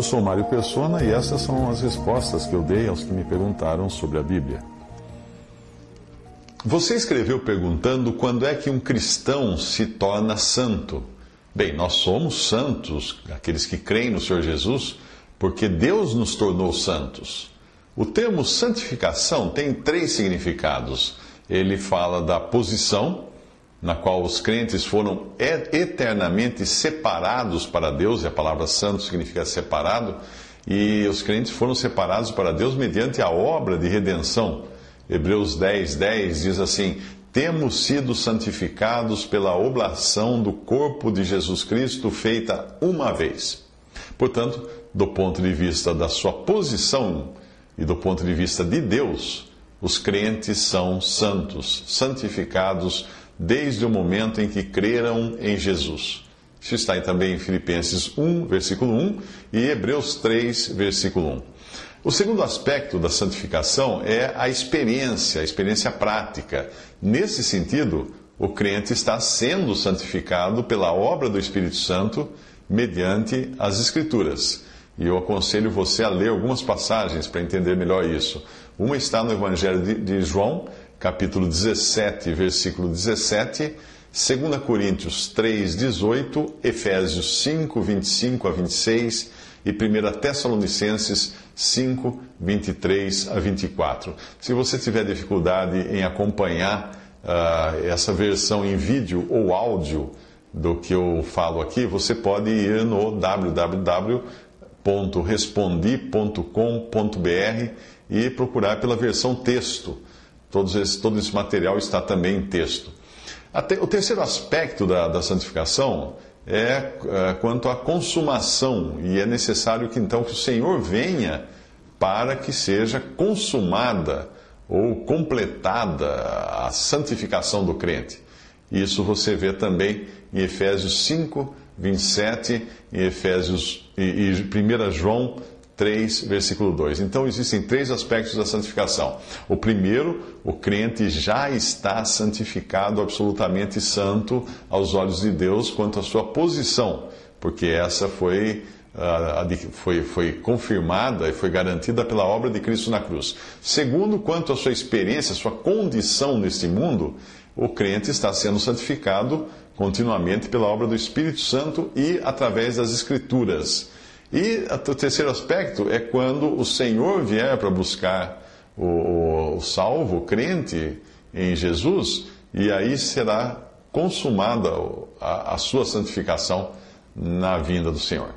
Eu sou Mário Persona e essas são as respostas que eu dei aos que me perguntaram sobre a Bíblia. Você escreveu perguntando quando é que um cristão se torna santo. Bem, nós somos santos, aqueles que creem no Senhor Jesus, porque Deus nos tornou santos. O termo santificação tem três significados. Ele fala da posição, na qual os crentes foram eternamente separados para Deus, e a palavra santo significa separado, e os crentes foram separados para Deus mediante a obra de redenção. Hebreus 10, 10 diz assim: Temos sido santificados pela oblação do corpo de Jesus Cristo feita uma vez. Portanto, do ponto de vista da sua posição e do ponto de vista de Deus, os crentes são santos, santificados desde o momento em que creram em Jesus. Isso está também em Filipenses 1, versículo 1 e Hebreus 3, versículo 1. O segundo aspecto da santificação é a experiência, a experiência prática. Nesse sentido, o crente está sendo santificado pela obra do Espírito Santo mediante as Escrituras. E eu aconselho você a ler algumas passagens para entender melhor isso. Uma está no Evangelho de João, capítulo 17, versículo 17, 2 Coríntios 3, 18, Efésios 5, 25 a 26 e 1 Tessalonicenses 5, 23 a 24. Se você tiver dificuldade em acompanhar uh, essa versão em vídeo ou áudio do que eu falo aqui, você pode ir no www.respondi.com.br e procurar pela versão texto Todos esse, todo esse material está também em texto. o terceiro aspecto da, da santificação é, é, quanto à consumação, e é necessário que então que o Senhor venha para que seja consumada ou completada a santificação do crente. Isso você vê também em Efésios 5, 27, em Efésios e, e 1 João 3, versículo 2. Então, existem três aspectos da santificação. O primeiro, o crente já está santificado, absolutamente santo aos olhos de Deus quanto à sua posição, porque essa foi, uh, foi, foi confirmada e foi garantida pela obra de Cristo na cruz. Segundo, quanto à sua experiência, sua condição neste mundo, o crente está sendo santificado continuamente pela obra do Espírito Santo e através das Escrituras. E o terceiro aspecto é quando o Senhor vier para buscar o, o, o salvo, o crente em Jesus, e aí será consumada a, a sua santificação na vinda do Senhor.